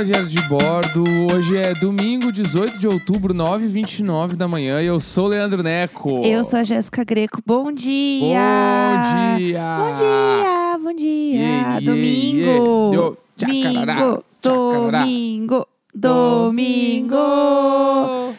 a Diário de Bordo. Hoje é domingo, 18 de outubro, 9h29 da manhã. E eu sou o Leandro Neco. Eu sou a Jéssica Greco. Bom dia! Bom dia! Bom dia! Bom dia! Yeah, yeah, domingo! yeah. Tchacarará, Domingo! Domingo! Domingo!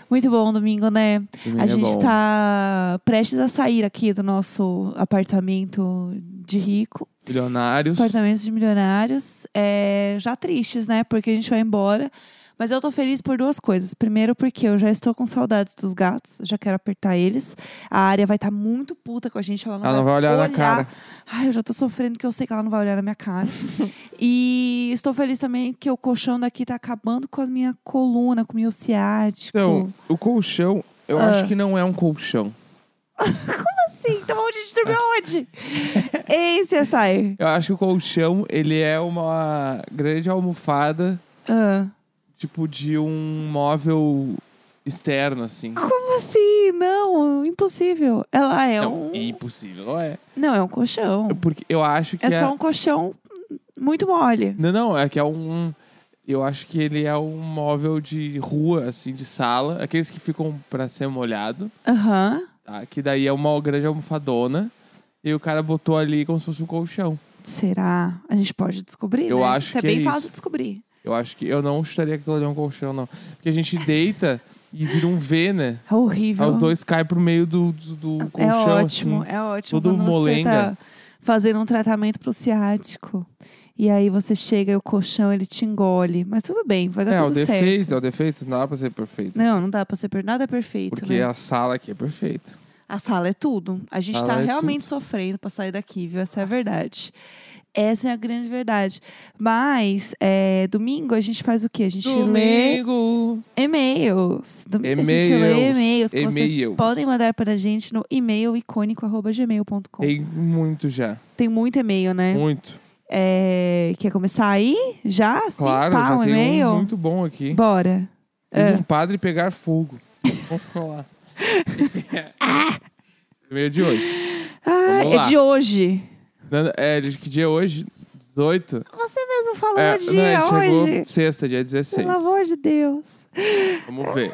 Muito bom domingo, né? Domingo a é gente bom. tá prestes a sair aqui do nosso apartamento de rico, Milionários. apartamento de milionários. É, já tristes, né? Porque a gente vai embora. Mas eu tô feliz por duas coisas. Primeiro, porque eu já estou com saudades dos gatos, já quero apertar eles. A área vai estar muito puta com a gente, ela não, Ela não vai olhar na cara. Ai, eu já tô sofrendo que eu sei que ela não vai olhar na minha cara. e estou feliz também que o colchão daqui tá acabando com a minha coluna, com o meu ciático. Então, o colchão, eu Ah. acho que não é um colchão. Sim, então onde a gente dormiu onde? Ei, CSI. Eu acho que o colchão, ele é uma grande almofada, Ah, tipo de um móvel externo, assim. como assim? Não, impossível. Ela é Não, um... impossível, não é. Não, é um colchão. Porque eu acho que É só um colchão muito mole. Não, não, é que é um. Eu acho que ele é um móvel de rua, assim, de sala. Aqueles que ficam pra ser molhado, Aham. Tá? Que daí é uma grande almofadona. E o cara botou ali como se fosse um colchão. Será? A gente pode descobrir, Eu né? acho Isso é que bem é fácil isso. de descobrir. Eu acho que eu não chutaria que aquilo ali é um colchão, não. Porque a gente deita e vira um V, né? É horrível. Aí os dois caem pro meio do, do, do É colchão, ótimo, assim. é ótimo. todo você molenga. tá fazendo um tratamento pro ciático. E aí você chega e o colchão, ele te engole. Mas tudo bem, vai dar É, o tudo defeito, certo. é o defeito, não dá pra ser perfeito. Não, não dá pra ser per... nada é perfeito, Porque né? a sala aqui é perfeita. A sala é tudo. A gente Sala tá é realmente sofrendo pra sair daqui, viu? Essa é a verdade. Essa é a grande verdade. Mas, é, domingo a gente faz o quê? A gente lê Domingo! e-mails. Domingo a gente lê E-mails. e-mails que vocês E-mails. podem mandar pra gente no e-mail icônico.gmail.com. Tem muito já. Tem muito e-mail, né? Muito. É, quer começar aí? Já? Sim, Claro, pá, já um e-mail? um muito bom aqui. Bora. Fez É. um padre pegar fogo. Vamos falar. e-mail de hoje. Ah, é de hoje. É, de que dia é hoje? 18? Você mesmo falou É, dia não, chegou hoje. sexta, dia 16. Pelo amor de Deus. Vamos ver.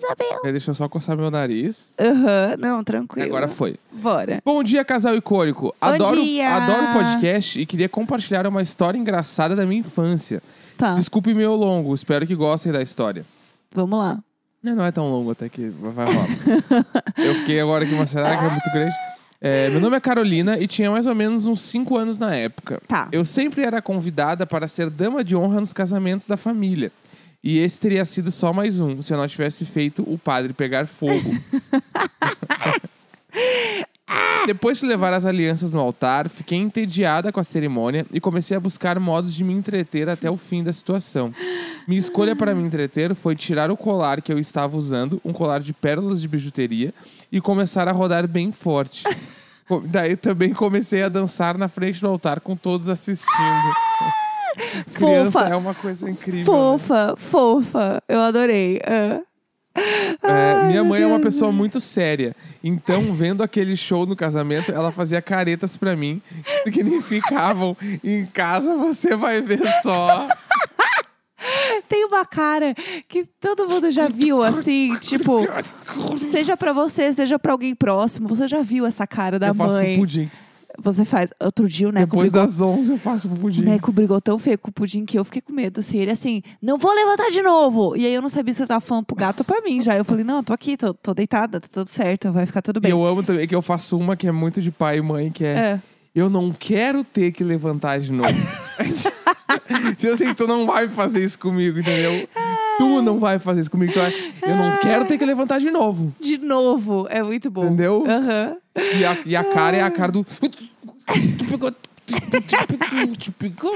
Isabel. Aí Deixa eu só coçar meu nariz. Aham, não, E tranquilo. agora foi. Bora. Bom dia, casal icônico. Adoro, dia! adoro o podcast e queria compartilhar uma história engraçada da minha infância. Tá, Desculpe meu longo, espero que gostem da história. vamos lá. Não, não é tão longo até que vai rolar. eu fiquei agora aqui, mas será que é muito grande? É, meu nome é Carolina e tinha mais ou menos uns 5 anos na época. Tá. Eu sempre era convidada para ser dama de honra nos casamentos da família. E esse teria sido só mais um, se eu não tivesse feito o padre pegar fogo. Depois de levar as alianças no altar, fiquei entediada com a cerimônia e comecei a buscar modos de me entreter até o fim da situação. Minha escolha para me entreter foi tirar o colar que eu estava usando, um colar de pérolas de bijuteria, e começar a rodar bem forte. Daí também comecei a dançar na frente do altar com todos assistindo. Criança Fofa. é uma coisa incrível. né? Fofa, fofa. Eu adorei. Ah. É, minha mãe é uma pessoa muito séria. Então, vendo aquele show no casamento, ela fazia caretas pra mim que significavam: em casa você vai ver só. Tem uma cara que todo mundo já viu, assim, tipo, seja pra você, seja pra alguém próximo, você já viu essa cara da eu faço pro mãe. pudim. Você faz. Outro dia o Neco Depois brigou, das 11 eu faço pro pudim. o Neco brigou tão feio com o pudim que eu fiquei com medo, assim. Ele assim, não vou levantar de novo. E aí eu não sabia se ele tava falando pro gato ou pra mim já. Eu falei, não, tô aqui, tô, tô deitada, tá tudo certo, vai ficar tudo E bem. eu amo também que eu faço uma que é muito de pai e mãe, que é. É. Eu não quero ter que levantar de novo. tipo assim, tu não vai fazer isso comigo, entendeu? Tu não vai fazer isso comigo. Tu vai... Eu não quero ter que levantar de novo. De novo, é muito bom. Entendeu? Aham. E a, e a cara é a cara do. Tu pegou. Tu pegou.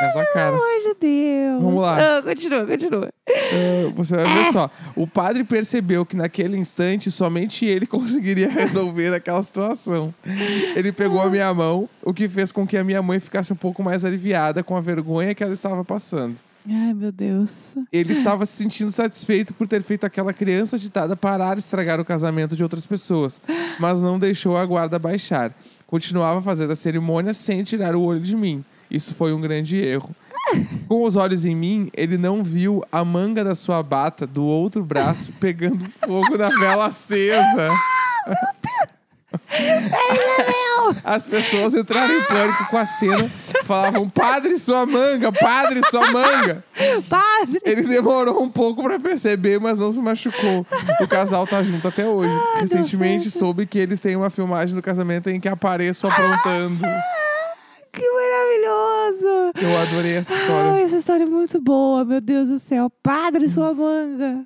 Essa cara. Pelo amor de Deus. Vamos lá. Ah, continua, continua. Ah, você vai ver só. O padre percebeu que naquele instante somente ele conseguiria resolver aquela situação. Ele pegou a minha mão, o que fez com que a minha mãe ficasse um pouco mais aliviada com a vergonha que ela estava passando. Ai, meu Deus. Ele estava se sentindo satisfeito por ter feito aquela criança agitada parar de estragar o casamento de outras pessoas, mas não deixou a guarda baixar. Continuava a fazer a cerimônia sem tirar o olho de mim. Isso foi um grande erro. Com os olhos em mim, ele não viu a manga da sua bata do outro braço pegando fogo na vela acesa. As pessoas entraram em pânico com a cena, falavam: Padre, sua manga, padre, sua manga. Padre! Ele demorou um pouco pra perceber, mas não se machucou. O casal tá junto até hoje. Recentemente soube que eles têm uma filmagem do casamento em que apareço aprontando. Que maravilhoso! Eu adorei essa Ai, história. essa história é muito boa, meu Deus do céu. Padre, sua manga.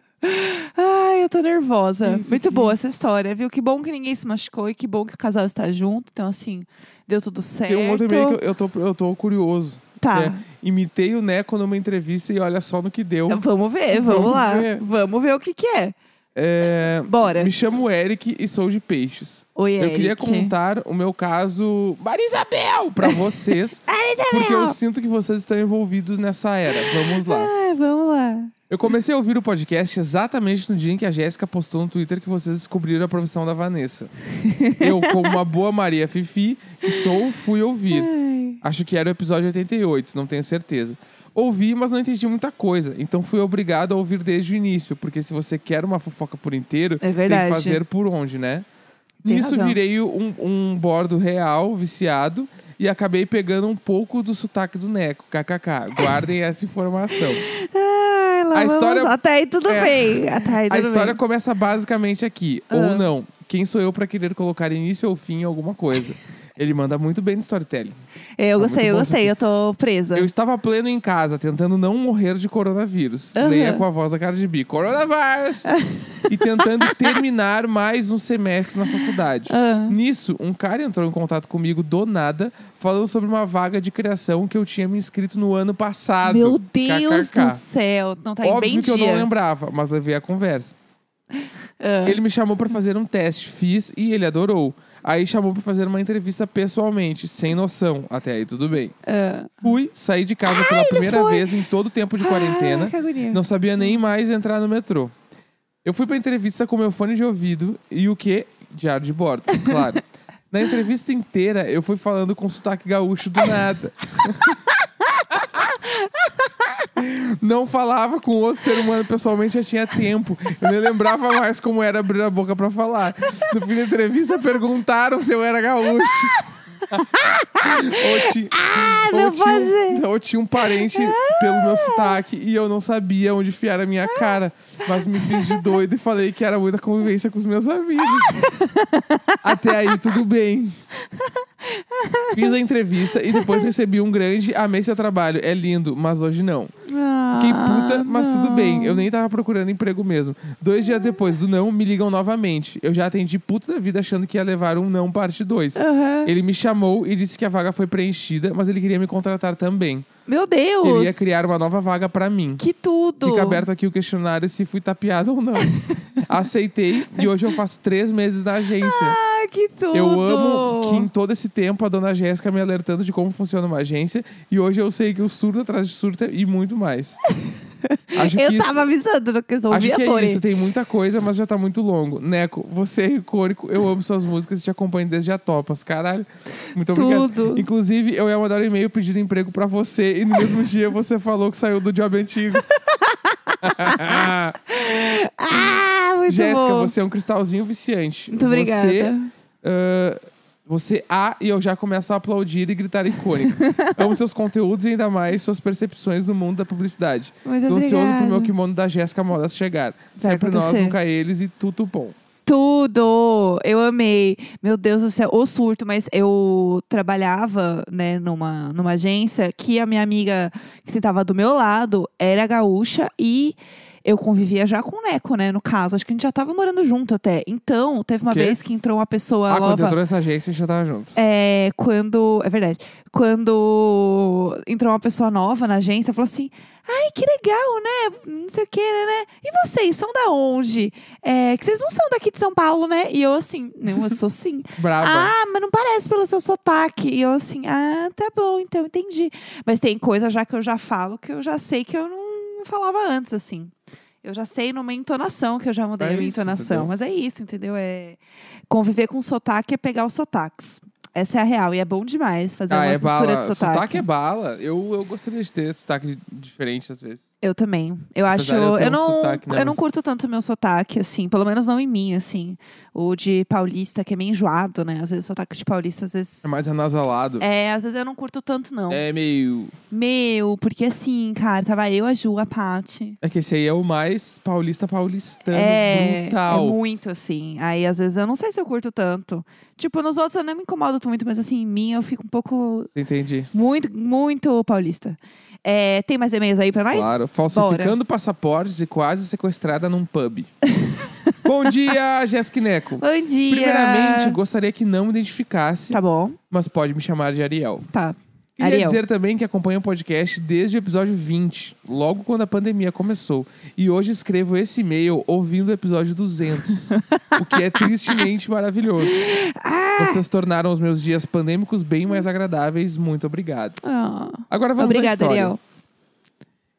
Ai, eu tô nervosa. Isso muito boa essa história, viu? Que bom que ninguém se machucou e que bom que o casal está junto. Então, assim, deu tudo certo. Tem um outro e-mail que eu, eu tô, eu tô curioso. Tá. É, imitei o Neco numa entrevista e olha só no que deu. Vamos ver, vamos, Vamos lá. ver. Vamos ver o que que é. É, Bora. me chamo Eric e sou de Peixes. Oi, Eu queria Eric. contar o meu caso Marisabel pra vocês, porque eu sinto que vocês estão envolvidos nessa era. Vamos lá. Ai, vamos lá. Eu comecei a ouvir o podcast exatamente no dia em que a Jéssica postou no Twitter que vocês descobriram a profissão da Vanessa. Eu, como uma boa Maria Fifi, que sou, fui ouvir. Ai. Acho que era o episódio 88, não tenho certeza. Ouvi, mas não entendi muita coisa. Então fui obrigado a ouvir desde o início, porque se você quer uma fofoca por inteiro, É tem que fazer por onde, né? Tem Nisso razão. virei um, um bordo real, viciado, e acabei pegando um pouco do sotaque do Neco, kkk. Guardem essa informação. Ai, lá A vamos. história- Até aí tudo É. bem. Até aí A tudo história bem. começa basicamente aqui, Ah. ou não. Quem sou eu pra querer colocar início ou fim em alguma coisa? Ele manda muito bem no storytelling. É, Eu Tá gostei, eu gostei. Eu tô presa. Eu estava pleno em casa, tentando não morrer de coronavírus. Aham. Leia com a voz da Cardi B. Coronavírus! e tentando terminar mais um semestre na faculdade. Ah. Nisso, um cara entrou em contato comigo do nada, falando sobre uma vaga de criação que eu tinha me inscrito no ano passado. Meu Deus KKK. do céu. Não tá Óbvio bem que eu dia. não lembrava, mas levei a conversa. Ah. Ele me chamou pra fazer um teste, fiz e ele adorou. Aí chamou pra fazer uma entrevista pessoalmente, sem noção. Até aí tudo bem. Ah. Fui, saí de casa pela primeira vez em todo o tempo de quarentena. Ai. Não sabia nem mais entrar no metrô. Eu fui pra entrevista com meu fone de ouvido e o quê? Diário de bordo, claro. Na entrevista inteira, eu fui falando com sotaque gaúcho do nada. Não falava com outro ser humano pessoalmente já tinha tempo. Eu nem lembrava mais como era abrir a boca pra falar. No fim da entrevista, perguntaram se eu era gaúcho. ou, ti- ou não tinha, um, ou tinha um parente pelo meu sotaque e eu não sabia onde enfiar a minha cara. Mas me fiz de doido e falei que era muita convivência com os meus amigos. Até aí, tudo bem. Fiz a entrevista e depois recebi um grande amei seu trabalho, é lindo, mas hoje não. Fiquei puta, mas tudo bem. Eu nem tava procurando emprego mesmo. Dois dias depois do não, me ligam novamente. Eu já atendi puto da vida achando que ia levar um não parte 2. Aham. Ele me chamou e disse que a vaga foi preenchida, mas ele queria me contratar também. Meu Deus. Ele ia criar uma nova vaga pra mim. Que tudo. Fica aberto aqui o questionário se fui tapeado ou não. Aceitei e hoje eu faço três meses na agência. Ah, que tudo. Eu amo que em todo esse tempo a dona Jéssica me alertando de como funciona uma agência e hoje eu sei que o surto atrás de surto e muito mais. Acho Eu que isso- tava avisando no que eu Acho ouvia, que é isso, tem muita coisa, mas já tá muito longo. Neco, você é icônico, eu amo suas músicas e te acompanho desde a Topas, caralho. Muito obrigado. Tudo. Inclusive, eu ia mandar um e-mail pedindo emprego pra você e no mesmo dia você falou que saiu do job antigo. Ah, muito Jéssica, bom. você é um cristalzinho viciante. Muito obrigada. Você, ah, você A e eu já começo a aplaudir e gritar icônico. amo seus conteúdos e ainda mais suas percepções no mundo da publicidade. Muito Tô ansioso pro obrigada. meu kimono da Jéssica Modas chegar. Vai Sempre nós, acontecer. nunca eles e tudo bom. Tudo! Eu amei. Meu Deus do céu, o surto, mas eu trabalhava, né, numa, numa agência que a minha amiga que sentava do meu lado era gaúcha e eu convivia já com o Neco, né, no caso. Acho que a gente já tava morando junto até. Então, teve uma Quê? vez que entrou uma pessoa Ah, quando nova. entrou nessa agência, a gente já tava junto. É, quando. É verdade. Quando entrou uma pessoa nova na agência, falou assim: Ai, que legal, né? Não sei o que, né, né? E vocês são da onde? É, que vocês não são daqui de São Paulo, né? E eu assim, não, eu sou sim. Brava. ah, mas não parece pelo seu sotaque. E eu assim, ah, tá bom, então entendi. Mas tem coisa já que eu já falo que eu já sei que eu não, não falava antes, assim. Eu já sei numa entonação que eu já mudei É a minha isso, entonação. entendeu? Mas é isso, entendeu? É conviver com sotaque é pegar os sotaques. Essa é a real. E é bom demais fazer Ah, umas é misturas bala. de sotaque. é bala. Eu, eu gostaria de ter sotaque diferente às vezes. Eu também. Eu acho. Apesar de eu Eu não, sotaque, né, eu não curto tanto o meu sotaque, assim. Pelo menos não em mim, assim. O de paulista, que é meio enjoado, né? Às vezes o sotaque de paulista, às vezes. É mais anasalado. É, às vezes eu não curto tanto, não. É meio. Meu, porque assim, cara, tava eu, a Ju, a Paty. É que esse aí é o mais paulista paulistano. É, brutal. é muito assim. Aí às vezes eu não sei se eu curto tanto. Tipo, nos outros eu não me incomodo muito, mas assim, em mim eu fico um pouco. Entendi. Muito, muito paulista. É, tem mais e-mails aí pra nós? Claro. Falsificando passaportes e quase sequestrada num pub. Bom dia, Jéssica Neco. Bom dia! Primeiramente, gostaria que não me identificasse, Tá bom, mas pode me chamar de Ariel. tá. Queria Ariel. dizer também que acompanho o podcast desde o episódio 20, logo quando a pandemia começou. E hoje escrevo esse e-mail ouvindo o episódio 200, o que é tristemente maravilhoso. Ah! Vocês tornaram os meus dias pandêmicos bem mais agradáveis. Muito obrigado. Ah, Agora vamos Obrigada, história. Ariel.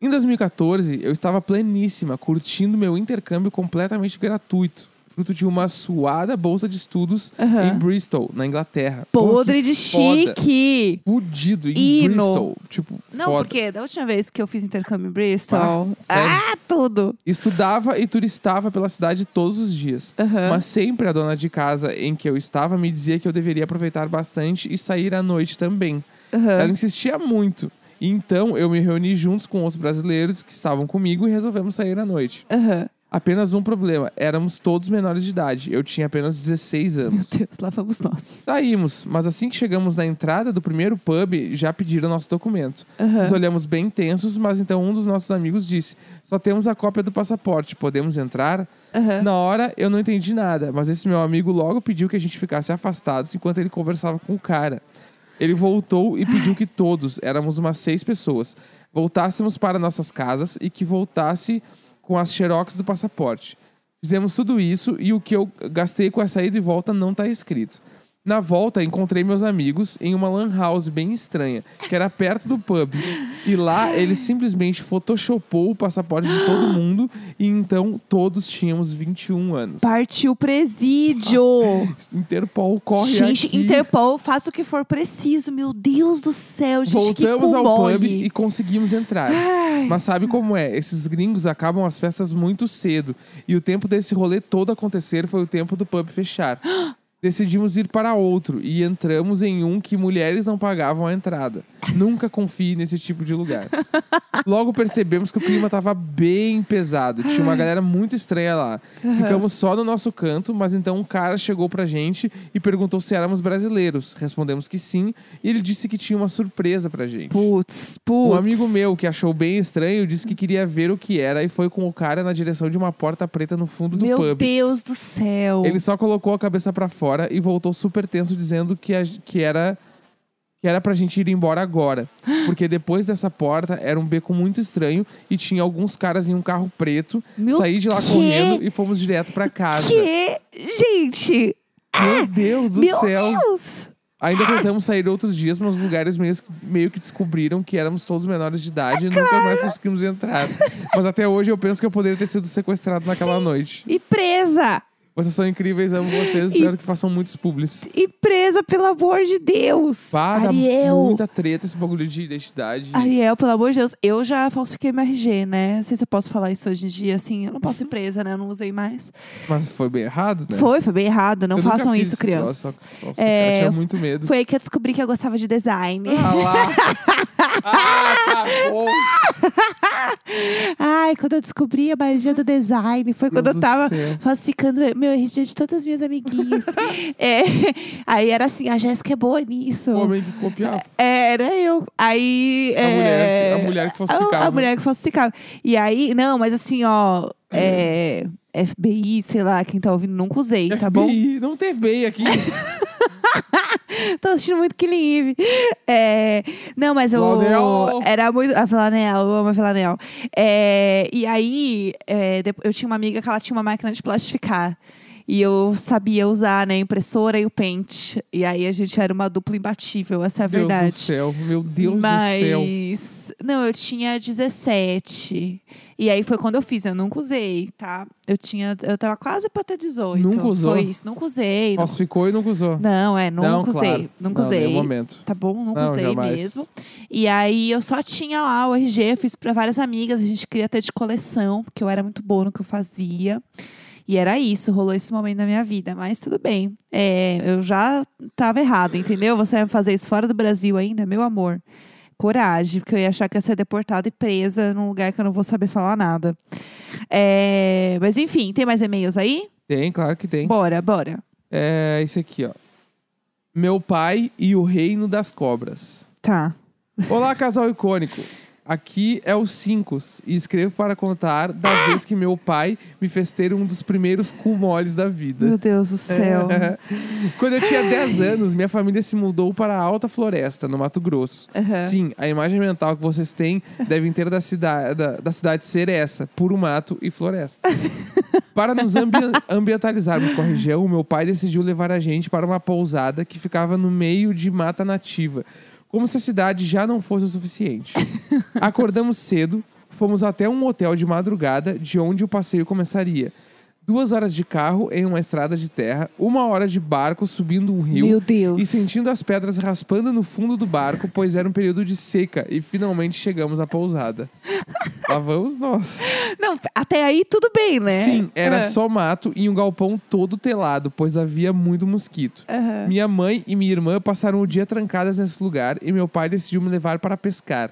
Em 2014, eu estava pleníssima, curtindo meu intercâmbio completamente gratuito. Fruto de uma suada bolsa de estudos Aham. em Bristol, na Inglaterra. Pô, Podre que de foda. chique! Fudido em Hino. Bristol. Tipo, Não, foda. porque da última vez que eu fiz intercâmbio em Bristol. Ah? Ah, tudo! Estudava e turistava pela cidade todos os dias. Aham. Mas sempre a dona de casa em que eu estava me dizia que eu deveria aproveitar bastante e sair à noite também. Aham. Ela insistia muito. Então eu me reuni juntos com os brasileiros que estavam comigo e resolvemos sair à noite. Aham. Apenas um problema: éramos todos menores de idade. Eu tinha apenas 16 Meu anos. Deus, lá vamos nós. Saímos, mas assim que chegamos na entrada do primeiro pub, já pediram nosso documento. Aham. Nos olhamos bem tensos, mas então um dos nossos amigos disse: Só temos a cópia do passaporte, podemos entrar? Aham. Na hora eu não entendi nada, mas esse meu amigo logo pediu que a gente ficasse afastados enquanto ele conversava com o cara. Ele voltou e pediu que todos, éramos umas seis pessoas, voltássemos para nossas casas e que voltasse com as xerox do passaporte. Fizemos tudo isso e o que eu gastei com essa ida e volta não está escrito. Na volta, encontrei meus amigos em uma lan house bem estranha, que era perto do pub. E lá, ele simplesmente photoshopou o passaporte de todo mundo e então todos tínhamos 21 anos. Partiu presídio! Interpol corre gente, aqui. Interpol, faça o que for preciso. Meu Deus do céu, gente, Voltamos ao pub e conseguimos entrar. Ai. Mas sabe como é? Esses gringos acabam as festas muito cedo. E o tempo desse rolê todo acontecer foi o tempo do pub fechar. Decidimos ir para outro e entramos em um que mulheres não pagavam a entrada. Nunca confie nesse tipo de lugar. Logo percebemos que o clima estava bem pesado. Tinha uma galera muito estranha lá. Ficamos só no nosso canto, mas então um cara chegou pra gente e perguntou se éramos brasileiros. Respondemos que sim, e ele disse que tinha uma surpresa pra gente. Putz, putz. Um amigo meu que achou bem estranho disse que queria ver o que era e foi com o cara na direção de uma porta preta no fundo do Meu pub. Deus do céu. Ele só colocou a cabeça pra fora e voltou super tenso dizendo que, a- que era que era pra gente ir embora agora, porque depois dessa porta era um beco muito estranho e tinha alguns caras em um carro preto. Meu Saí de lá quê? correndo e fomos direto pra casa. Que? Gente! Meu Deus do Meu céu! Deus! Ainda tentamos sair outros dias, mas os lugares meio, meio que descobriram que éramos todos menores de idade e nunca mais conseguimos entrar. Mas até hoje eu penso que eu poderia ter sido sequestrado naquela noite. E presa! Vocês são incríveis, amo vocês, E- espero que façam muitos publis. E presa, pelo amor de Deus! Dá Ariel! muita treta esse bagulho de identidade. Ariel, pelo amor de Deus, eu já falsifiquei meu RG, né? Não sei se eu posso falar isso hoje em dia, assim. Eu não posso ir presa, né? Eu não usei mais. Mas foi bem errado, né? Foi, foi bem errado. Não Eu façam isso, crianças. só- Nossa, É, cara, tinha eu- muito medo. Foi aí que eu descobri que eu gostava de design. Ah lá! ah, tá bom! Ai, quando eu descobri a magia do design, foi quando Deus eu tava falsificando meu RG de todas as minhas amiguinhas. É, aí era assim, a Jéssica é boa nisso. O homem que copiava. É, era eu. Aí. A é, mulher que- a mulher que falsificava. A, a mulher que falsificava. E aí, não, mas assim, ó. É, FBI, sei lá, quem tá ouvindo, nunca usei, tá bom? FBI, não tem FBI aqui. Tô assistindo muito Killing Eve. É, não, mas eu. Flanel. Era muito. A Flanel, eu amo a Flanel. É, e aí, é, eu tinha uma amiga que ela tinha uma máquina de plastificar. E eu sabia usar, né, a impressora e o pente. E aí a gente era uma dupla imbatível, essa é a Deus verdade. do céu, meu Deus Mas do céu. Não, eu tinha 17. E aí foi quando eu fiz, eu nunca usei, tá? Eu tinha. Eu tava quase pra ter 18. Nunca usou? Foi isso, nunca usei. Nossa, ficou e nunca usou. Não, é, nunca Não, usei. claro. Nunca Não, usei. momento. Tá bom? Nunca Não, usei jamais. mesmo. E aí eu só tinha lá o RG, fiz pra várias amigas, a gente queria ter de coleção, porque eu era muito boa no que eu fazia. E era isso, rolou esse momento na minha vida. Mas tudo bem. É, eu já tava errada, entendeu? Você vai fazer isso fora do Brasil ainda, meu amor. Coragem, porque eu ia achar que ia ser deportada e presa num lugar que eu não vou saber falar nada. É, mas enfim, tem mais e-mails aí? Tem, claro que tem. Bora, bora. É esse aqui, ó. Meu pai e o reino das cobras. Tá. Olá, casal icônico. Aqui é o Cincos e escrevo para contar da vez que meu pai me fez ter um dos primeiros cu moles da vida. Meu Deus do céu. Quando eu tinha 10 anos, minha família se mudou para a Alta Floresta, no Mato Grosso. Aham. Sim, a imagem mental que vocês têm devem ter da, cida da, da cidade ser essa: puro mato e floresta. para nos ambi- ambientalizarmos com a região, meu pai decidiu levar a gente para uma pousada que ficava no meio de mata nativa, como se a cidade já não fosse o suficiente. Acordamos cedo, fomos até um hotel de madrugada, de onde o passeio começaria. Duas horas de carro em uma estrada de terra, uma hora de barco subindo um rio Meu Deus. e sentindo as pedras raspando no fundo do barco, pois era um período de seca e finalmente chegamos à pousada. Lá vamos nós. Não, até aí tudo bem, né? Sim, era Ah. só mato e um galpão todo telado, pois havia muito mosquito. Aham. Minha mãe e minha irmã passaram o dia trancadas nesse lugar e meu pai decidiu me levar para pescar.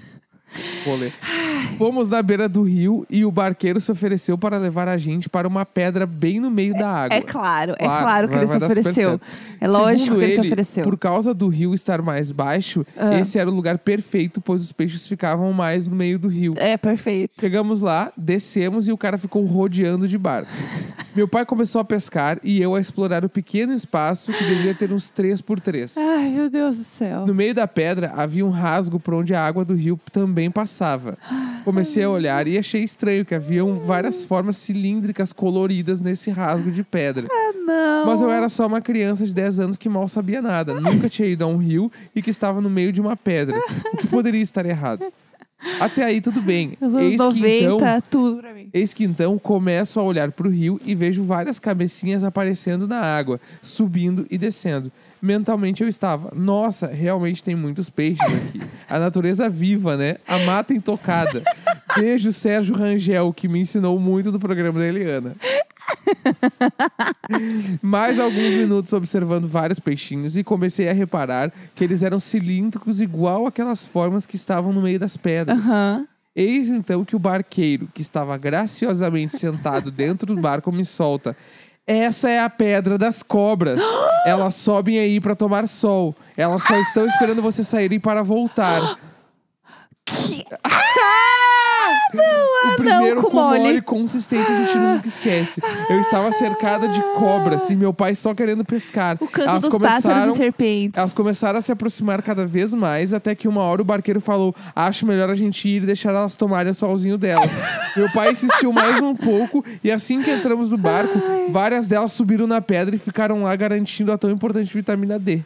Ler. Fomos na beira do rio e o barqueiro se ofereceu para levar a gente para uma pedra bem no meio da água. É claro, é Claro, claro que ele se ofereceu. É lógico Segundo que ele se ele, ofereceu. Por causa do rio estar mais baixo, Ah. esse era o lugar perfeito, pois os peixes ficavam mais no meio do rio. É, perfeito. Chegamos lá, descemos e o cara ficou rodeando de barco. Meu pai começou a pescar e eu a explorar o pequeno espaço que devia ter uns 3 por 3 Ai, meu Deus do céu. No meio da pedra havia um rasgo por onde a água do rio também passava. Comecei a olhar e achei estranho que haviam várias formas cilíndricas coloridas nesse rasgo de pedra. Ah, não. Mas eu era só uma criança de 10 anos que mal sabia nada. Nunca tinha ido a um rio e que estava no meio de uma pedra. O que poderia estar errado? Até aí tudo bem. Os anos Eis que 90, então, tudo pra mim. eis que então começo a olhar para o rio e vejo várias cabecinhas aparecendo na água, subindo e descendo. Mentalmente eu estava, nossa, realmente tem muitos peixes aqui. A natureza viva, né? A mata intocada. Beijo Sérgio Rangel, que me ensinou muito do programa da Eliana. Mais alguns minutos observando vários peixinhos e comecei a reparar que eles eram cilíndricos igual aquelas formas que estavam no meio das pedras. Aham. Eis então que o barqueiro, que estava graciosamente sentado dentro do barco, me solta. Essa é a pedra das cobras. Elas sobem aí para tomar sol. Elas só estão esperando você saírem para voltar. Que... Ah, não, o ah, primeiro não, com mole mole. consistente a gente nunca esquece. Eu estava cercada de cobras e meu pai só querendo pescar. O canto Elas dos começaram e serpentes. Elas começaram a se aproximar cada vez mais, até que uma hora o barqueiro falou: Acho melhor a gente ir e deixar elas tomarem o solzinho delas. Meu pai insistiu mais um pouco, e assim que entramos no barco, várias delas subiram na pedra e ficaram lá garantindo a tão importante vitamina D.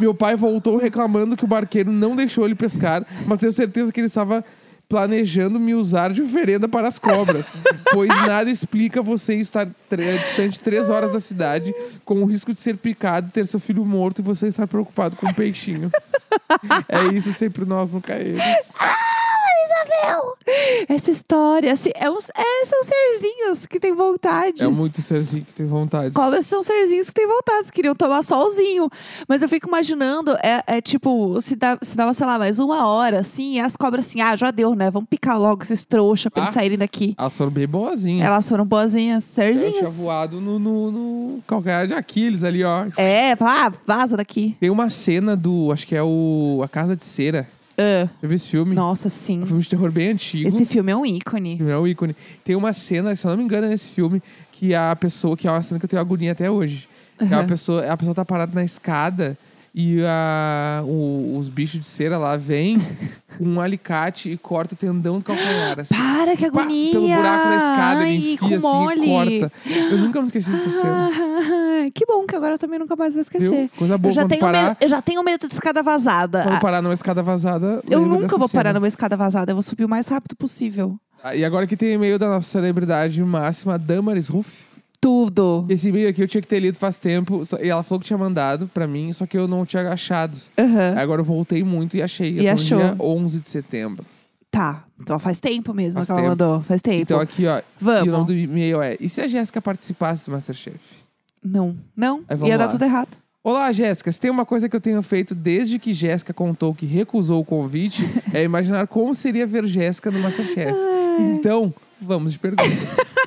Meu pai voltou reclamando que o barqueiro não deixou ele pescar, mas tenho certeza que ele estava planejando me usar de oferenda para as cobras, pois nada explica você estar distante três horas da cidade, com o risco de ser picado, ter seu filho morto e você estar preocupado com um peixinho. é isso sempre nós nunca eles. Isabel! Essa história, assim, é uns, é, são serzinhos que têm vontades. É muito serzinho que tem vontade. Cobras são serzinhos que têm vontades, queriam tomar solzinho. Mas eu fico imaginando, é, é tipo, se, dá, se dava, sei lá, mais uma hora, assim, e as cobras assim, ah, já deu, né? Vamos picar logo esses trouxa pra eles Ah. saírem daqui. Elas foram bem boazinhas. Elas foram boazinhas, Eu tinha serzinhas. voado no, no, no calcanhar de Aquiles ali, ó. É, fala, ah, vaza daqui. Tem uma cena do, acho que é o A Casa de Cera. Ah, Já viu esse filme? nossa, É sim. um filme de terror bem antigo. Esse filme é um ícone. é um ícone. Tem uma cena, se eu não me engano, é nesse filme, que a pessoa, que é uma cena que eu tenho agonia até hoje. Que é a pessoa, a pessoa tá parada na escada e a, o- os bichos de cera lá vêm com um alicate e corta o tendão do calcanhar. Assim. Para, que Pá, agonia! pelo buraco da escada, Ai, ele enfia assim mole. e corta. Eu nunca me esqueci dessa cena. Que bom que agora eu também nunca mais vou esquecer. Viu? Coisa boa Eu já, tenho parar. medo, eu já tenho medo de escada vazada. Quando Ah, parar numa escada vazada. eu nunca vou parar cena. numa escada vazada. Eu vou subir o mais rápido possível. Ah, E agora que tem e-mail da nossa celebridade máxima, Damaris Ruff. Tudo. Esse e-mail aqui eu tinha que ter lido faz tempo. só- E ela falou que tinha mandado pra mim, só que eu não tinha achado. Aí Agora eu voltei muito e achei. E achou. dia 11 de setembro. Tá. Então faz tempo mesmo Faz que ela tempo. mandou. Faz tempo. Então aqui, ó. Vamos. E o nome do e-mail é: E se a Jéssica participasse do Masterchef? Não. Não. Aí Ia dar lá. tudo errado. Olá, Jéssica. Se tem uma coisa que eu tenho feito desde que Jéssica contou que recusou o convite, é imaginar como seria ver Jéssica no Masterchef. Então, vamos de perguntas.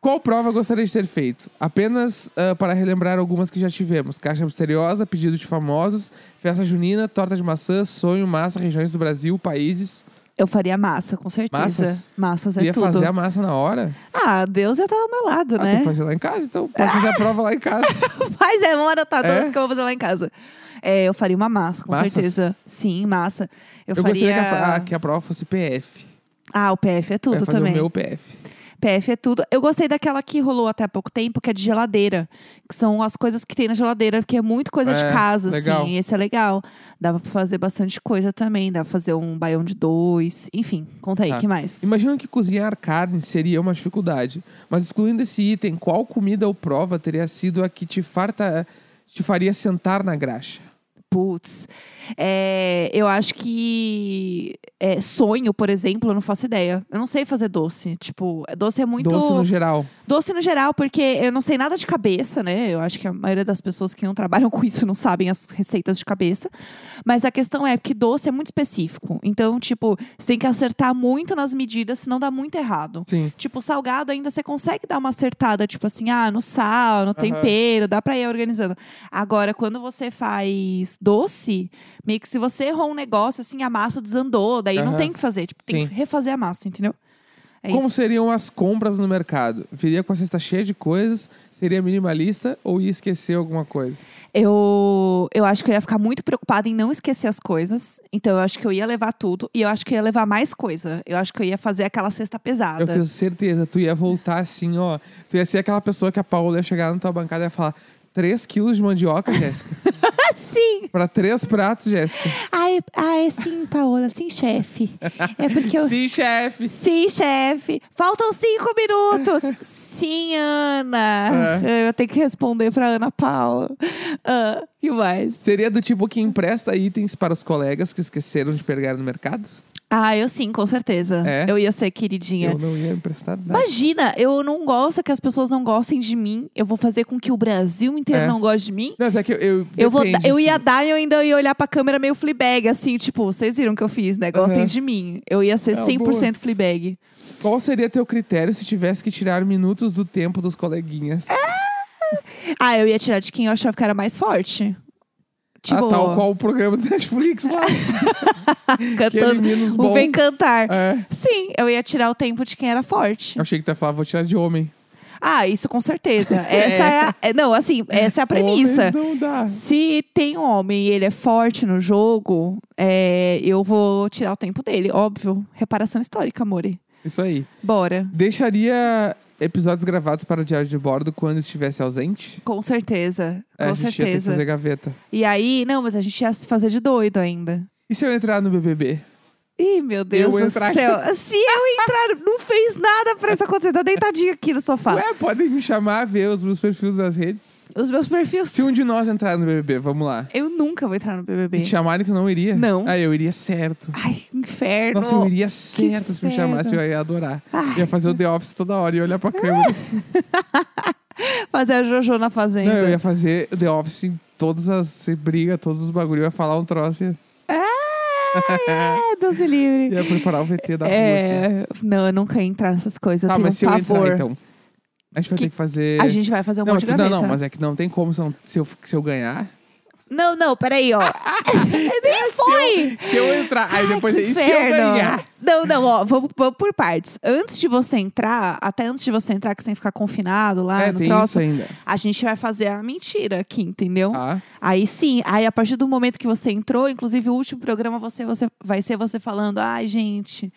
Qual prova gostaria de ter feito? Apenas ah, para relembrar algumas que já tivemos. Caixa misteriosa, pedido de famosos, festa junina, torta de maçã, sonho, massa, regiões do Brasil, países. Eu faria massa, com certeza. Massas? Massas é Ia tudo. fazer a massa na hora? Ah, Deus ia estar do meu lado, Ah, tem né? que fazer lá em casa, então. Pode fazer a prova lá em casa. Mas é, anotar todas É? que eu vou fazer lá em casa. É, eu faria uma massa, com Massas? certeza. Sim, massa. Eu, Eu, faria. gostaria que a, ah, que a prova fosse PF. Ah, o PF é Eu tudo ia fazer também. o meu PF. PF é tudo. Eu gostei daquela que rolou até há pouco tempo, que é de geladeira. Que são as coisas que tem na geladeira, porque é muito coisa de É, casa, legal. assim. Esse é legal. Dava pra fazer bastante coisa também. Dava pra fazer um baião de dois. Enfim, conta aí, Tá. que mais? Imagino que cozinhar carne seria uma dificuldade, mas excluindo esse item, qual comida ou prova teria sido a que te farta, te faria sentar na graxa? Putz. É, eu acho que é, sonho, por exemplo, eu não faço ideia. Eu não sei fazer doce. Tipo, doce é muito. Doce no geral. Doce no geral, porque eu não sei nada de cabeça, né? Eu acho que a maioria das pessoas que não trabalham com isso não sabem as receitas de cabeça. Mas a questão é que doce é muito específico. Então, tipo, você tem que acertar muito nas medidas, senão dá muito errado. Sim. Tipo, salgado ainda você consegue dar uma acertada, tipo assim, ah, no sal, no tempero, dá pra ir organizando. Agora, quando você faz doce, meio que se você errou um negócio, assim, a massa desandou, daí não tem que fazer. Tipo, tem Sim. que refazer a massa, entendeu? É Como isso. seriam as compras no mercado? Viria com a cesta cheia de coisas? Seria minimalista ou ia esquecer alguma coisa? Eu, eu acho que eu ia ficar muito preocupada em não esquecer as coisas. Então, eu acho que eu ia levar tudo. E eu acho que eu ia levar mais coisa. Eu acho que eu ia fazer aquela cesta pesada. Eu tenho certeza, tu ia voltar assim, ó. Tu ia ser aquela pessoa que a Paula ia chegar na tua bancada e ia falar: 3 quilos de mandioca, Jéssica. Sim! Pra três pratos, Jéssica. Ai, ai, sim, Paola, sim, chefe. É porque eu. Sim, chefe. Sim, chefe. Faltam cinco minutos. Sim, Ana. É. Eu tenho que responder pra Ana Paula. Ah, que mais? Seria do tipo que empresta itens para os colegas que esqueceram de pegar no mercado? Ah, eu sim, com certeza. É? Eu ia ser queridinha. Eu não ia emprestar nada. Imagina, eu não gosto que as pessoas não gostem de mim. Eu vou fazer com que o Brasil inteiro É. não goste de mim. Não, mas é que eu. Eu, Eu, vou, eu ia assim. dar e eu ainda ia olhar pra câmera meio Fleabag, assim, tipo, vocês viram o que eu fiz, né? Gostem Aham. de mim. Eu ia ser É uma 100% Fleabag. Qual seria teu critério se tivesse que tirar minutos do tempo dos coleguinhas? Ah, eu ia tirar de quem eu achava que era mais forte. Tipo, ah, tal qual o programa do Netflix lá. cantando o. Vem Cantar. É. Sim, eu ia tirar o tempo de quem era forte. Eu achei que tu ia falar, vou tirar de homem. Ah, isso com certeza. Essa é, a, é- Não, assim, essa é a premissa. Homens não dá. Se tem um homem e ele é forte no jogo, é, eu vou tirar o tempo dele, óbvio. Reparação histórica, amore. Isso aí. Bora. Deixaria episódios gravados para o diário de bordo quando estivesse ausente? Com certeza. Com É, a gente ia ter que certeza. fazer gaveta. E aí, não, mas a gente ia se fazer de doido ainda. E se eu entrar no BBB? Ih, meu Deus Eu do entrar- céu. Se eu entrar, não fez nada pra isso acontecer. Tô deitadinha aqui no sofá. Ué, podem me chamar, ver os meus perfis nas redes. Os meus perfis. Se um de nós entrar no BBB, vamos lá. Eu nunca vou entrar no BBB. te chamarem, tu não iria? Não. Ah, eu iria certo. Ai, inferno. Nossa, eu iria certo se me chamasse, eu ia adorar. Ai. Ia fazer o The Office toda hora e olhar pra câmera. assim. Fazer a Jojo na fazenda. Não, eu ia fazer o The Office em todas as. Você briga, todos os bagulho, eu ia falar um troço e É, Deus me livre. ia preparar o VT da rua. aqui. É, não, eu nunca ia entrar nessas coisas. Eu Tá, tenho mas um se eu pavor. entrar, então. A gente vai Que- ter que fazer. A gente vai fazer um não, monte de não, gaveta. não, mas é que não tem como se eu, se eu, se eu ganhar. Não, não, peraí, ó. Nem foi! Se eu entrar, aí Ai, depois que e se eu ganhar. Não, não, ó, vamos, vamos por partes. Antes de você entrar, até antes de você entrar, que você tem que ficar confinado lá é, no tem troço, isso ainda. a gente vai fazer a mentira aqui, entendeu? Ah, Aí sim, aí a partir do momento que você entrou, inclusive o último programa você, você vai ser você falando, ai, gente,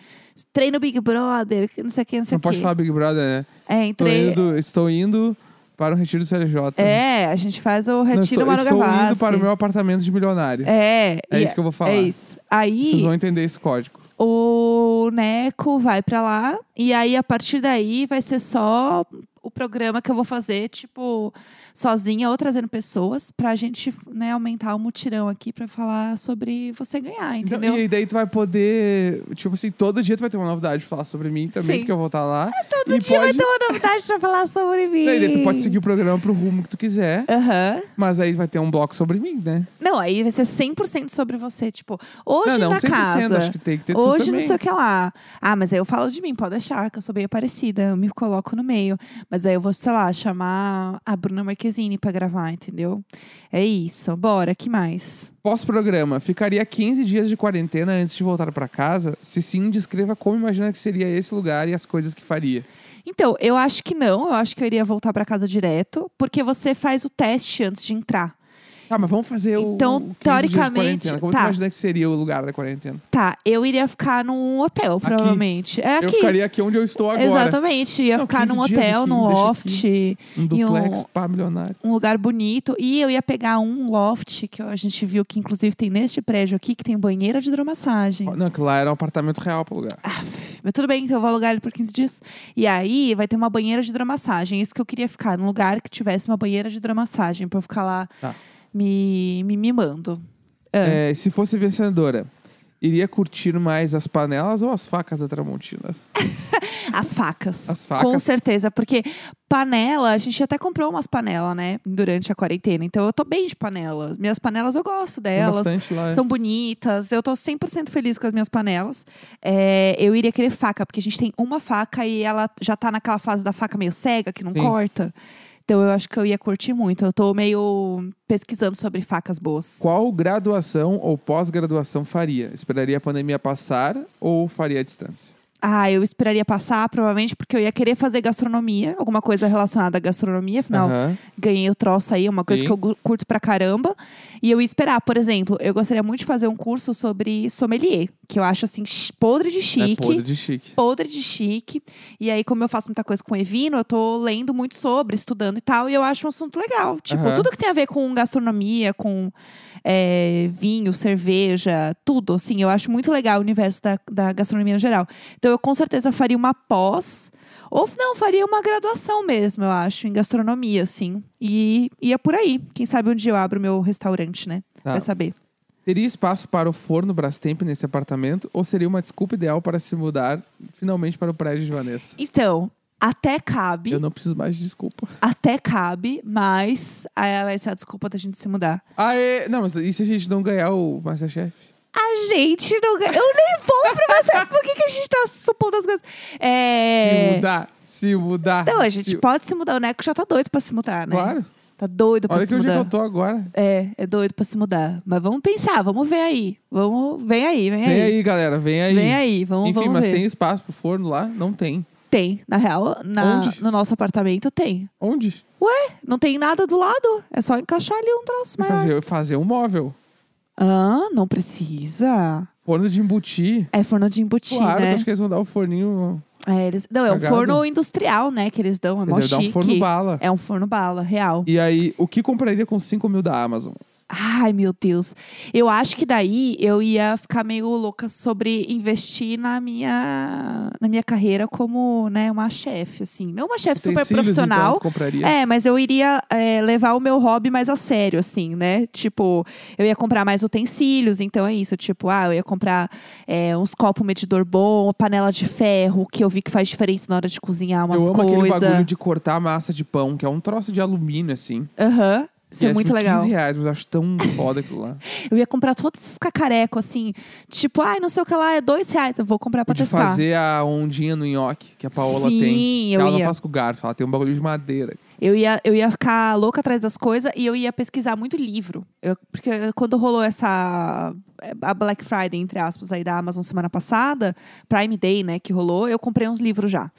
treino Big Brother, não sei o que, não sei não o pode que. falar Big Brother, né? É, Estou entrei. indo, estou indo Para o retiro do CLJ. É, a gente faz o Não, retiro estou, Mano estou Gavassi. indo para o meu apartamento de milionário. É, É e- isso que eu vou falar. É isso. Aí Vocês vão entender esse código. o Neco vai pra lá e aí a partir daí vai ser só o programa que eu vou fazer, tipo, sozinha ou trazendo pessoas pra gente, né, aumentar o mutirão aqui pra falar sobre você ganhar, Então, entendeu? e aí daí tu vai poder, tipo assim, todo dia tu vai ter uma novidade pra falar sobre mim também, Sim. porque eu vou estar lá. Todo e dia vai pode... ter uma novidade pra falar sobre mim. Daí, daí tu pode seguir o programa pro rumo que tu quiser, Aham. mas aí vai ter um bloco sobre mim, né? Não, aí vai ser 100% sobre você. Tipo, hoje não, não, na 100%, casa. acho que tem que ter Hoje não sei o que lá. Ah, mas aí eu falo de mim, pode deixar, que eu sou bem parecida. Eu me coloco no meio. Mas aí eu vou, sei lá, chamar a Bruna Marquezine pra gravar, entendeu? É isso. Bora, que mais? Pós-programa, ficaria 15 dias de quarentena antes de voltar pra casa? Se sim, descreva como imagina que seria esse lugar e as coisas que faria. Então, eu acho que não. Eu acho que eu iria voltar pra casa direto, porque você faz o teste antes de entrar. Tá, mas vamos fazer o. Então, o 15 dias de teoricamente. Como tá. tu imagina que seria o lugar da quarentena? Tá, eu iria ficar num hotel, provavelmente. É aqui. Eu ficaria aqui onde eu estou agora. Exatamente, ia Não, ficar 15 num hotel, aqui, num loft. Um duplex um- pá milionário. um lugar bonito. E eu ia pegar um loft que a gente viu que, inclusive, tem neste prédio aqui, que tem banheira de hidromassagem. Não, que lá era um apartamento real pro lugar. Aff, mas tudo bem, então eu vou alugar ele por 15 dias. E aí vai ter uma banheira de hidromassagem. Isso que eu queria ficar, num lugar que tivesse uma banheira de hidromassagem, pra eu ficar lá Tá. Me, me mimando. Ah, É, se fosse vencedora, iria curtir mais as panelas ou as facas da Tramontina? As facas. As facas. Com certeza, porque panela, a gente até comprou umas panelas, né, durante a quarentena. Então eu tô bem de panela. Minhas panelas eu gosto delas. lá. é. São bonitas, eu tô 100% feliz com as minhas panelas. É, eu iria querer faca, porque a gente tem uma faca e ela já tá naquela fase da faca meio cega, que não Sim. corta. Então eu acho que eu ia curtir muito. Eu tô meio pesquisando sobre facas boas. Qual graduação ou pós-graduação faria? Esperaria a pandemia passar ou faria à distância? Ah, eu esperaria passar, provavelmente, porque eu ia querer fazer gastronomia, alguma coisa relacionada à gastronomia, afinal, Aham. ganhei o troço aí, uma coisa Sim. que eu curto pra caramba. E eu ia esperar, por exemplo, eu gostaria muito de fazer um curso sobre sommelier, que eu acho assim, podre de É chique. podre de chique. podre de chique. E aí, como eu faço muita coisa com Evino, eu tô lendo muito sobre, estudando e tal, e eu acho um assunto legal. Tipo, Aham. tudo que tem a ver com gastronomia, com é, vinho, cerveja, tudo, assim, eu acho muito legal o universo da, da gastronomia no geral. Então, eu com certeza faria uma pós, ou não, faria uma graduação mesmo, eu acho, em gastronomia, assim. E ia por aí. Quem sabe um dia eu abro meu restaurante, né? Tá. Vai saber. Teria espaço para o forno Brastemp nesse apartamento ou seria uma desculpa ideal para se mudar finalmente para o prédio de Vanessa? Então, até cabe. Eu não preciso mais de desculpa. Até cabe, mas aí vai ser a desculpa da gente se mudar. Aê! Não, mas e se a gente não ganhar o Masterchef? A gente não ganha. Eu nem vou pra você. Por que, que a gente tá supondo as coisas? Se É. mudar, se mudar. Não, a gente se... pode se mudar. O Neco já tá doido pra se mudar, né? Claro. Tá doido pra Olha se onde é que mudar. eu tô agora. É, é doido pra se mudar. Mas vamos pensar, vamos ver aí. Vamos, vem aí, vem, Vem aí. aí, galera, vem aí. Vem aí, vamos, Enfim, vamos mas ver. tem espaço pro forno lá? Não tem. Tem. Na real, na- Onde? no nosso apartamento tem. Onde? Não tem nada do lado. É só encaixar ali um troço maior. Fazer, fazer um móvel. Ah, não precisa. Forno de embutir. É forno de embutir, claro, né? tu acha que eles vão dar o forninho. É, eles... Não, é um forno industrial, né? Que eles dão. É mó Eles chique. um forno bala. É um forno bala, real. E aí, o que compraria com 5 mil da Amazon? Ai, meu Deus. Eu acho que daí eu ia ficar meio louca sobre investir na minha, na minha carreira como, né, uma chefe, assim. Não uma chefe super profissional. Então, compraria. É, mas eu iria é, levar o meu hobby mais a sério, assim, né? Tipo, eu ia comprar mais utensílios, então é isso. Tipo, ah, eu ia comprar é, uns copos medidor bom, panela de ferro, que eu vi que faz diferença na hora de cozinhar umas eu amo aquele bagulho coisas. de cortar massa de pão, que é um troço de alumínio, assim. Aham. Isso é muito legal. 15 reais, mas eu acho tão foda aquilo lá. Eu ia comprar todos esses cacarecos, assim. Tipo, ai, não sei o que lá, é dois reais. Eu vou comprar pra de testar. fazer a ondinha no nhoque, que a Paola Sim, tem. eu ela ia. não faz com garfo, ela tem um bagulho de madeira. Eu ia, eu ia ficar louca atrás das coisas e eu ia pesquisar muito livro. Eu- porque quando rolou essa. A Black Friday, entre aspas, aí da Amazon semana passada, Prime Day, né, que rolou, eu comprei uns livros já.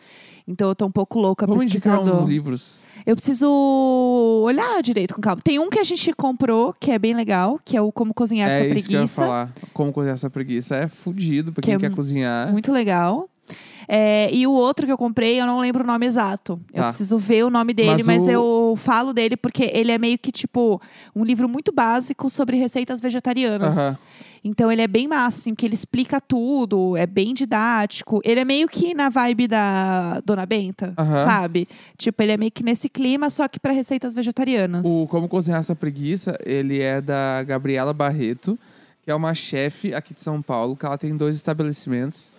Então eu tô um pouco louca Vamos indicar pesquisando. uns livros. Eu preciso olhar direito com calma. Tem um que a gente comprou, que é bem legal, que é o Como Cozinhar é Sua isso que eu ia Preguiça. falar. Como cozinhar essa preguiça. É fudido pra Que quem é quer cozinhar. Muito legal. É, e o outro que eu comprei, eu não lembro o nome exato. Eu Tá. preciso ver o nome dele, Mas mas, o- eu falo dele porque ele é meio que tipo um livro muito básico sobre receitas vegetarianas. Aham. Então ele é bem massa, assim, porque ele explica tudo, é bem didático. Ele é meio que na vibe da Dona Benta, Aham. sabe? Tipo, ele é meio que nesse clima, só que para receitas vegetarianas. O Como Cozinhar Essa Preguiça, ele é da Gabriela Barreto, que é uma chefe aqui de São Paulo, que ela tem dois estabelecimentos.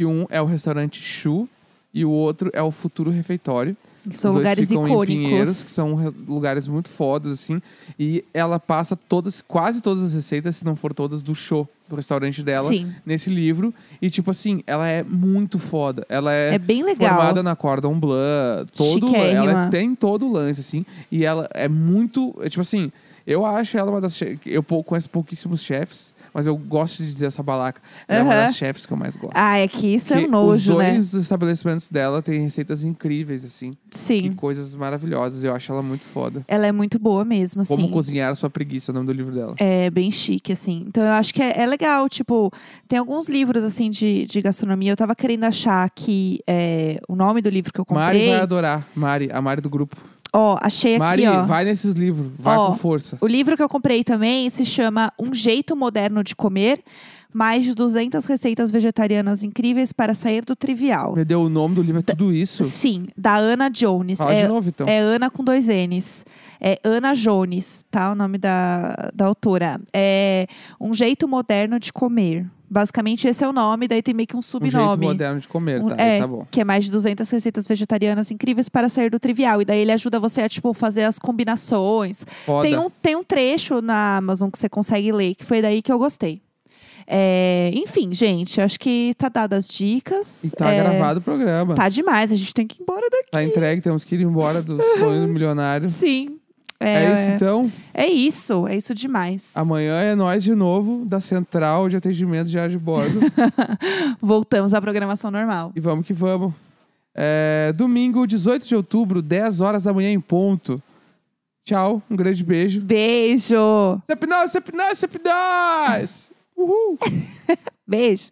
Que um é o restaurante Chu e o outro é o Futuro Refeitório. São Os dois lugares em Pinheiros, que icônicos. são re- lugares muito fodas, assim. E ela passa todas, quase todas as receitas, se não for todas, do show, do restaurante dela, Sim. nesse livro. E, tipo assim, ela é muito foda. Ela é, É bem legal. formada na Cordon Bleu, todo, ela Chiquérrima. tem todo o lance, assim. E ela é muito, é, tipo assim, eu acho ela uma das eu conheço pouquíssimos chefes, mas eu gosto de dizer essa balaca. É uma Aham. das chefes que eu mais gosto. Ah, é que isso é Porque um nojo, os né? dois estabelecimentos dela têm receitas incríveis, assim. E Sim. coisas maravilhosas. Eu acho ela muito foda. Ela é muito boa mesmo, Como sim. Cozinhar a Sua Preguiça, é o nome do livro dela. É bem chique, assim. Então eu acho que é, é legal, tipo, tem alguns livros, assim, de, de gastronomia. Eu tava querendo achar aqui é, o nome do livro que eu Mari comprei. vai adorar. Mari, a Mari do grupo. Ó, achei aqui, Mari, ó. vai nesses livros. Vai Ó, com força. O livro que eu comprei também se chama Um Jeito Moderno de Comer. Mais de 200 receitas vegetarianas incríveis para sair do trivial. Me deu o nome do livro, é tudo isso? Sim, da Ana Jones. Fala é, de novo, então. é Ana com dois N's. É Ana Jones, tá? O nome da, da autora. É Um Jeito Moderno de Comer. Basicamente, esse é o nome, daí tem meio que um um jeito subnome. moderno de comer, tá? é, Tá bom. que é mais de 200 receitas vegetarianas incríveis para sair do trivial. E daí ele ajuda você a, tipo, fazer as combinações. Foda. Tem um, tem um trecho na Amazon que você consegue ler, que foi daí que eu gostei. É, enfim, gente, acho que tá dado as dicas. E tá É, gravado o programa. Tá. Tá demais, a gente tem que ir embora daqui. entregue, temos que ir embora do sonho do milionário. Sim. É, É, isso então. é isso, é isso demais. Amanhã é nós de novo, da Central de Atendimento de Ar de Bordo. Voltamos à programação normal. e vamos que vamos. É, domingo, 18 de outubro, 10 horas da manhã em ponto. Tchau, um grande beijo. Beijo! Sempre nós, sempre nós, sempre nós! Uhul! Beijo!